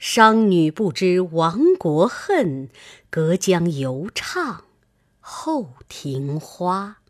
商女不知亡国恨，隔江犹唱后庭花。